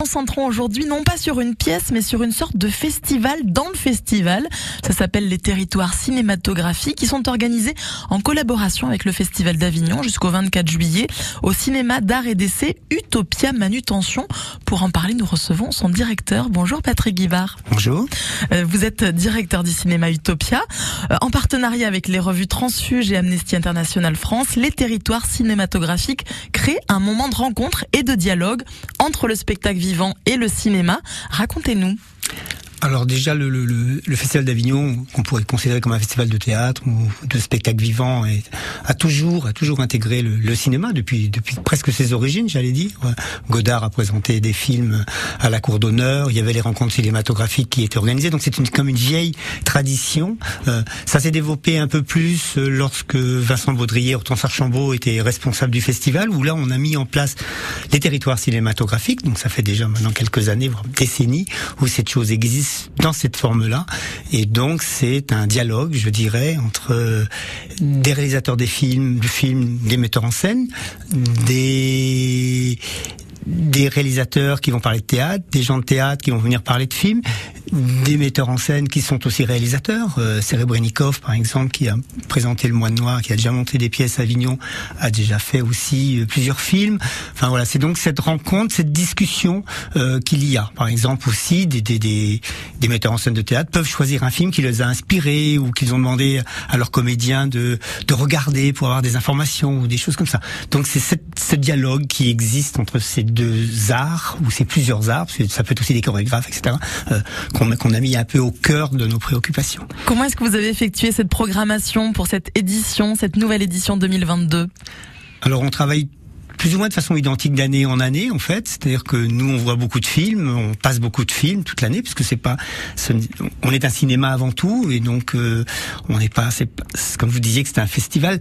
concentrons aujourd'hui non pas sur une pièce, mais sur une sorte de festival dans le festival. Ça s'appelle les territoires cinématographiques qui sont organisés en collaboration avec le Festival d'Avignon jusqu'au 24 juillet au cinéma d'art et d'essai Utopia Manutention. Pour en parler, nous recevons son directeur. Bonjour Patrick Guivard. Bonjour. Euh, vous êtes directeur du cinéma Utopia. Euh, en partenariat avec les revues Transfuge et Amnesty International France, les territoires cinématographiques créent un moment de rencontre et de dialogue entre le spectacle et le cinéma. Racontez-nous. Alors déjà, le, le, le Festival d'Avignon, qu'on pourrait considérer comme un festival de théâtre ou de spectacle vivant, est, a toujours a toujours intégré le, le, cinéma depuis depuis presque ses origines, j'allais dire. Godard a présenté des films à la cour d'honneur. Il y avait les rencontres cinématographiques qui étaient organisées. Donc c'est une, comme une vieille tradition. Euh, ça s'est développé un peu plus euh, lorsque Vincent Baudrier, Hortense Archambault était responsable du festival, où là on a mis en place les territoires cinématographiques. Donc ça fait déjà maintenant quelques années, voire décennies, où cette chose existe dans cette forme-là. Et donc, c'est un dialogue, je dirais, entre des réalisateurs des films, du film, des metteurs en scène, des des réalisateurs qui vont parler de théâtre, des gens de théâtre qui vont venir parler de films, des metteurs en scène qui sont aussi réalisateurs. Euh, Serebrennikov, par exemple, qui a présenté Le Mois Noir, qui a déjà monté des pièces à Avignon, a déjà fait aussi euh, plusieurs films. Enfin voilà, c'est donc cette rencontre, cette discussion euh, qu'il y a. Par exemple aussi, des, des, des, des, metteurs en scène de théâtre peuvent choisir un film qui les a inspirés ou qu'ils ont demandé à leurs comédiens de, de regarder pour avoir des informations ou des choses comme ça. Donc c'est ce dialogue qui existe entre ces deux arts, ou ces plusieurs arts, parce que ça peut être aussi des chorégraphes, etc., qu'on a mis un peu au cœur de nos préoccupations. Comment est-ce que vous avez effectué cette programmation pour cette édition, cette nouvelle édition 2022 Alors on travaille plus ou moins de façon identique d'année en année en fait. C'est-à-dire que nous on voit beaucoup de films, on passe beaucoup de films toute l'année puisque c'est pas, on est un cinéma avant tout et donc euh, on n'est pas, c'est comme vous disiez que c'est un festival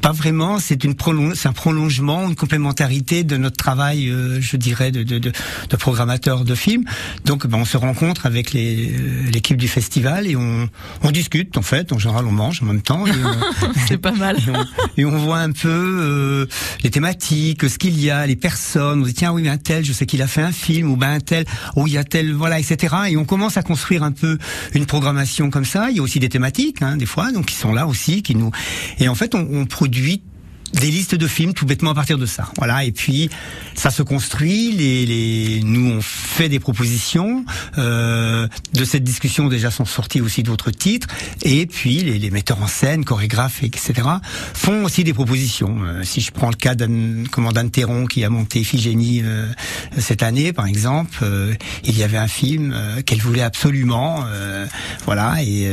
pas vraiment. C'est une c'est un prolongement, une complémentarité de notre travail, euh, je dirais, de, de, de, de, programmateur de films. Donc, ben, on se rencontre avec euh, l'équipe du festival et on, on discute. En fait, en général, on mange en même temps. c'est pas mal. Et on, voit un peu euh, les thématiques, ce qu'il y a, les personnes. On dit tiens, oui, ben tel, je sais qu'il a fait un film, ou ben un tel, ou il y a tel, voilà, etc. Et on commence à construire un peu une programmation comme ça. Il y a aussi des thématiques, hein, des fois, donc qui sont là aussi, qui nous. Et en fait, on, on produit produit des listes de films tout bêtement à partir de ça. Voilà. Et puis ça se construit. Les, les nous on fait des propositions. Euh, de cette discussion déjà sont sortis aussi d'autres titres. Et puis les, les, metteurs en scène, chorégraphes, etc. font aussi des propositions. Euh, si je prends le cas commandant Théron qui a monté Iphigénie euh, cette année, par exemple, euh, il y avait un film euh, qu'elle voulait absolument. Euh, voilà. Et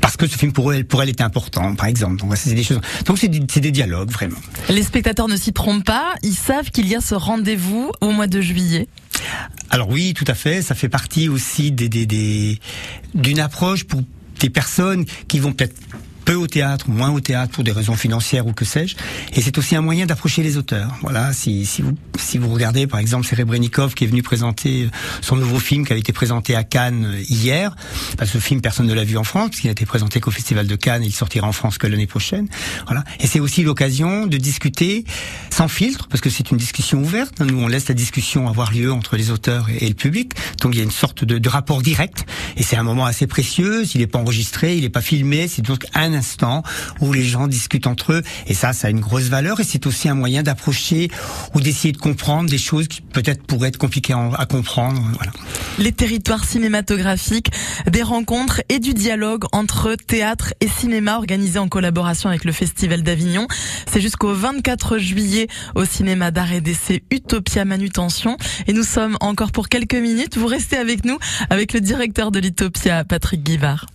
parce que ce film pour elle, pour elle était important, par exemple. Donc c'est des choses. Donc c'est des dialogues vraiment. Les spectateurs ne s'y trompent pas, ils savent qu'il y a ce rendez-vous au mois de juillet. Alors oui, tout à fait, ça fait partie aussi des, des, des d'une approche pour des personnes qui vont peut-être peu au théâtre, moins au théâtre pour des raisons financières ou que sais-je. Et c'est aussi un moyen d'approcher les auteurs. Voilà, si, si vous si vous regardez par exemple Serebrennikov qui est venu présenter son nouveau film qui a été présenté à Cannes hier, parce que ce film personne ne l'a vu en France puisqu'il a été présenté qu'au Festival de Cannes, et il sortira en France que l'année prochaine. Voilà, et c'est aussi l'occasion de discuter sans filtre parce que c'est une discussion ouverte. Nous on laisse la discussion avoir lieu entre les auteurs et, le public, donc il y a une sorte de, de rapport direct et c'est un moment assez précieux. Il n'est pas enregistré, il n'est pas filmé, c'est donc un instant où les gens discutent entre eux. Et ça, ça a une grosse valeur et c'est aussi un moyen d'approcher ou d'essayer de comprendre des choses qui peut-être pourraient être compliquées à comprendre. Les territoires cinématographiques, des rencontres et du dialogue entre théâtre et cinéma organisés en collaboration avec le Festival d'Avignon. C'est jusqu'au 24 juillet au cinéma d'art et d'essai Utopia Manutention. Et nous sommes encore pour quelques minutes. Vous restez avec nous, avec le directeur de l'Utopia, Patrick Guivard.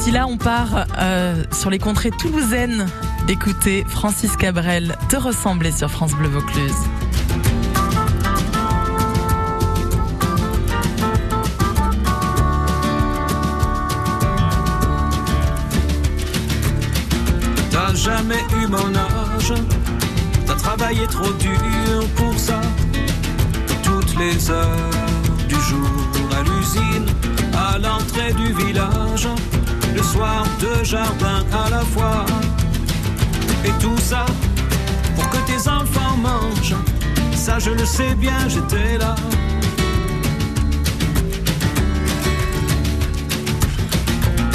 D'ici là, on part euh, sur les contrées toulousaines. Écoutez Francis Cabrel, Te ressembler sur France Bleu Vaucluse. T'as jamais eu mon âge, t'as travaillé trop dur pour ça. Toutes les heures du jour à l'usine, à l'entrée du village soir deux jardins à la fois. Et tout ça pour que tes enfants mangent Ça je le sais bien, j'étais là.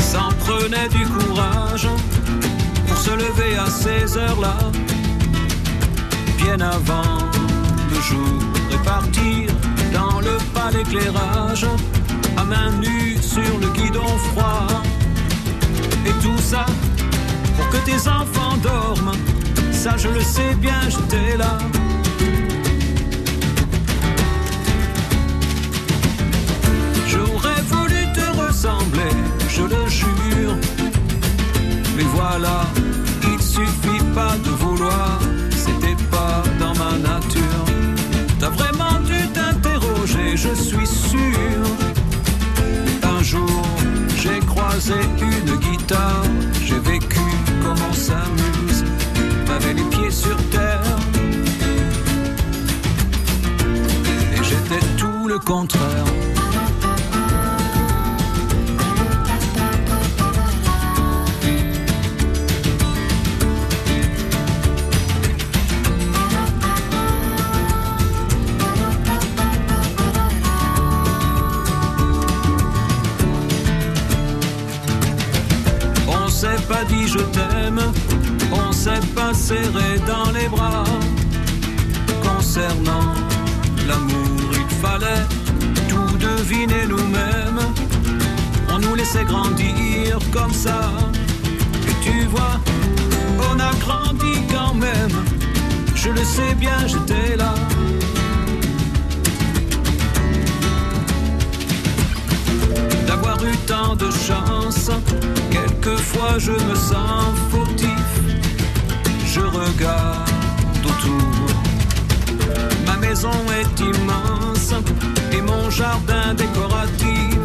Ça en prenait du courage pour se lever à ces heures-là, bien avant le jour et partir dans le pas d'éclairage, à main nue sur le guidon froid. Et tout ça pour que tes enfants dorment. Ça, je le sais bien, j'étais là. Le contraire. On s'est pas dit je t'aime, on s'est pas serré dans les bras. Concernant l'amour, il fallait tout deviner nous-mêmes. On nous laissait grandir comme ça. Et tu vois, on a grandi quand même. Je le sais bien, j'étais là. d'avoir eu tant de chance. Quelquefois je me sens fautif. Je regarde autour. Ma maison est immense et mon jardin décoratif.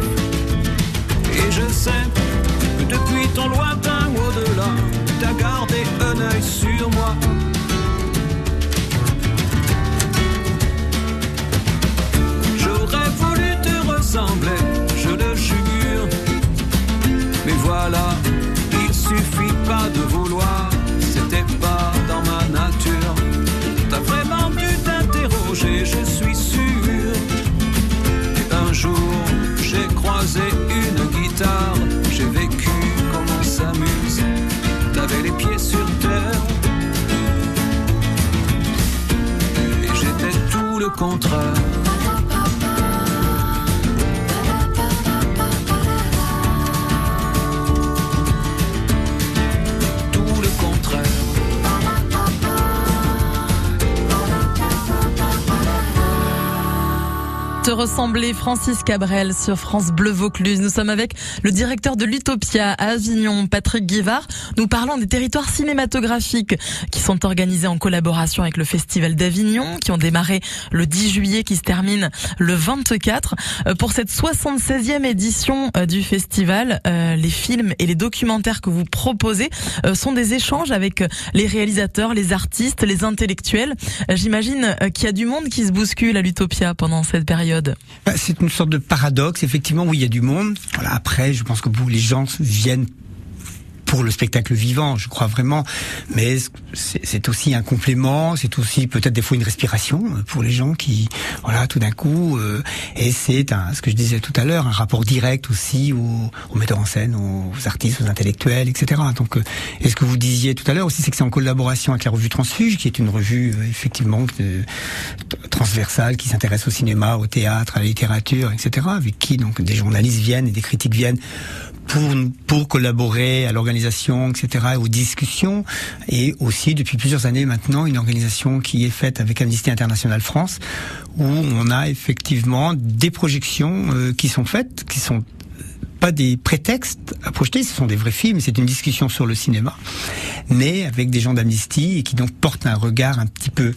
Et je sais que depuis ton lointain au-delà, t'as gardé un œil sur moi. J'aurais voulu te ressembler, je le jure. Mais voilà, il suffit pas de vouloir, t'interroger, je suis sûr. Et un jour, j'ai croisé une guitare, j'ai vécu comme on s'amuse. T'avais les pieds sur terre. Et j'étais tout le contraire. Ressembler Francis Cabrel sur France Bleu Vaucluse. Nous sommes avec le directeur de l'Utopia à Avignon, Patrick Guivard. Nous parlons des territoires cinématographiques qui sont organisés en collaboration avec le Festival d'Avignon, qui ont démarré le 10 juillet, qui se termine le 24. Euh, Pour cette 76e édition euh, du festival, euh, les films et les documentaires que vous proposez sont des échanges avec les réalisateurs, les artistes, les intellectuels. J'imagine qu'il y a du monde qui se bouscule à l'Utopia pendant cette période. Bah, C'est une sorte de paradoxe. Effectivement, oui, il y a du monde. Voilà, après, je pense que beaucoup- les gens viennent pour le spectacle vivant, je crois vraiment. Mais c'est aussi un complément, c'est aussi peut-être des fois une respiration euh, pour les gens qui, voilà, tout d'un coup. euh, et c'est ce que je disais tout à l'heure, un rapport direct aussi aux, aux metteurs en scène, aux artistes, aux intellectuels, etc. Donc, euh, et ce que vous disiez tout à l'heure aussi, c'est que c'est en collaboration avec la revue Transfuge, qui est une revue euh, effectivement transversale qui s'intéresse au cinéma, au théâtre, à la littérature, etc. Avec qui donc des journalistes viennent et des critiques viennent pour pour collaborer à l'organisation, etc. et aux discussions. Et aussi depuis plusieurs années maintenant une organisation qui est faite avec Amnesty International France, où on a effectivement des projections euh, qui sont faites, qui sont pas des prétextes à projeter, ce sont des vrais films, c'est une discussion sur le cinéma, mais avec des gens d'Amnesty et qui donc portent un regard un petit peu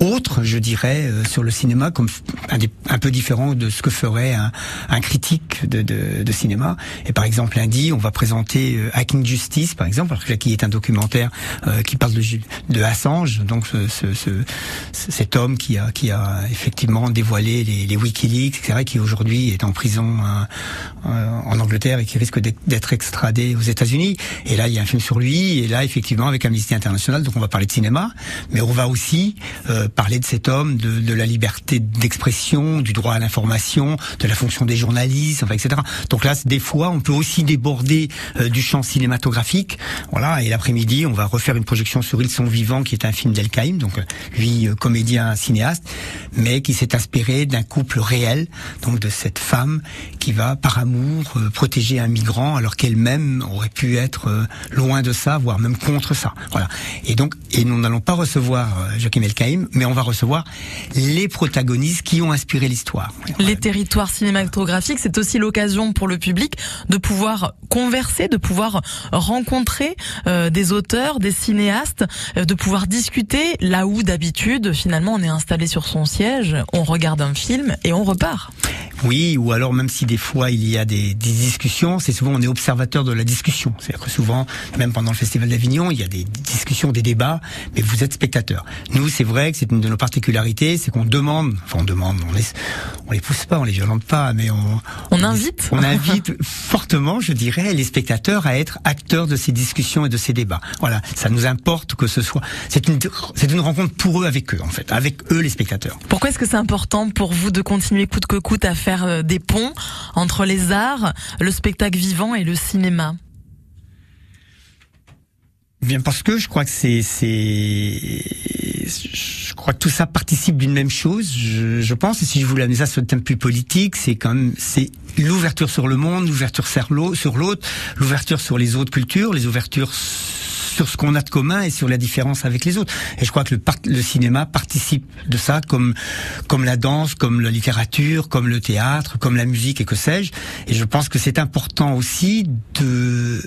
autre, je dirais, euh, sur le cinéma, comme un, un peu différent de ce que ferait un, un critique de, de, de cinéma. Et par exemple, lundi, on va présenter euh, Hacking Justice, par exemple, alors que là, qui est un documentaire euh, qui parle de, de Assange, donc ce, ce, ce- cet homme qui a, qui a effectivement dévoilé les, les WikiLeaks, etc., qui aujourd'hui est en prison euh, euh, en Angleterre et qui risque d'être- d'être extradé aux États-Unis. Et là, il y a un film sur lui. Et là, effectivement, avec Amnesty International, donc on va parler de cinéma, mais on va aussi euh, parler de cet homme, de, la liberté d'expression, du droit à l'information, de la fonction des journalistes, etc. Donc là, des fois, on peut aussi déborder euh, du champ cinématographique. Voilà, et l'après-midi, on va refaire une projection sur Ils sont vivants, qui est un film d'El donc euh, lui, euh, comédien, cinéaste, mais qui s'est inspiré d'un couple réel, donc de cette femme qui va, par amour, protéger un migrant, alors qu'elle-même aurait pu être loin de ça, voire même contre ça. Voilà. Et donc, et nous n'allons pas recevoir Joachim Elkaïm, mais on va recevoir les protagonistes qui ont inspiré l'histoire. Les territoires cinématographiques, c'est aussi l'occasion pour le public de pouvoir converser, de pouvoir rencontrer euh, des auteurs, des cinéastes, euh, de pouvoir discuter là où d'habitude, finalement, on est installé sur son siège, on regarde un film et on repart. Oui, ou alors même si des fois il y a des, des discussions, c'est souvent on est observateur de la discussion. C'est-à-dire que souvent, même pendant le Festival d'Avignon, il y a des discussions, des débats, mais vous êtes spectateur. Nous, c'est vrai que c'est une de nos particularités, c'est qu'on demande, enfin on demande, on les, on les pousse pas, on les violente pas, mais on... On invite On invite fortement, je dirais, les spectateurs à être acteurs de ces discussions et de ces débats. Voilà, ça nous importe que ce soit... C'est une, c'est une rencontre pour eux avec eux, en fait, avec eux les spectateurs. Pourquoi est-ce que c'est important pour vous de continuer coûte que coûte à faire euh, des ponts entre les arts, le spectacle vivant et le cinéma Bien parce que je crois que c'est je crois que tout ça participe d'une même chose. Je, je, pense et si je voulais amener ça sur le thème plus politique, c'est quand même c'est l'ouverture sur le monde, l'ouverture sur l'autre, l'ouverture sur les autres cultures, les ouvertures sur ce qu'on a de commun et sur la différence avec les autres. Et je crois que le, le cinéma participe de ça, comme comme la danse, comme la littérature, comme le théâtre, comme la musique et que sais-je. Et je pense que c'est important aussi de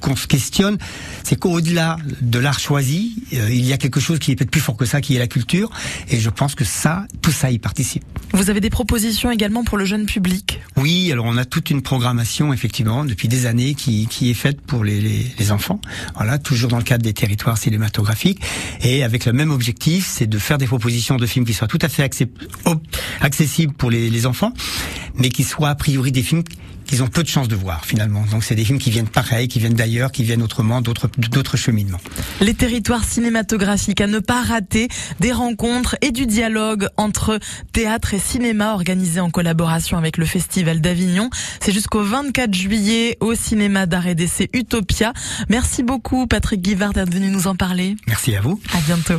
qu'on se questionne, c'est qu'au-delà de l'art choisi, euh, il y a quelque chose qui est peut-être plus fort que ça, qui est la culture. Et je pense que ça, tout ça y participe. Vous avez des propositions également pour le jeune public? Oui, alors on a toute une programmation, effectivement, depuis des années, qui, qui est faite pour les, les, les enfants. Voilà, toujours dans le cadre des territoires cinématographiques. Et avec le même objectif, c'est de faire des propositions de films qui soient tout à fait accessibles pour les, les enfants, mais qui soient a priori des films qu'ils ont peu de chances de voir finalement. Donc c'est des films qui viennent pareil, qui viennent d'ailleurs, qui viennent autrement, d'autres d'autres cheminements. Les territoires cinématographiques à ne pas rater, des rencontres et du dialogue entre théâtre et cinéma organisés en collaboration avec le Festival d'Avignon. C'est jusqu'au 24 juillet au cinéma d'art et d'essai Utopia. Merci beaucoup Patrick Guivard d'être venu nous en parler. Merci à vous. À bientôt.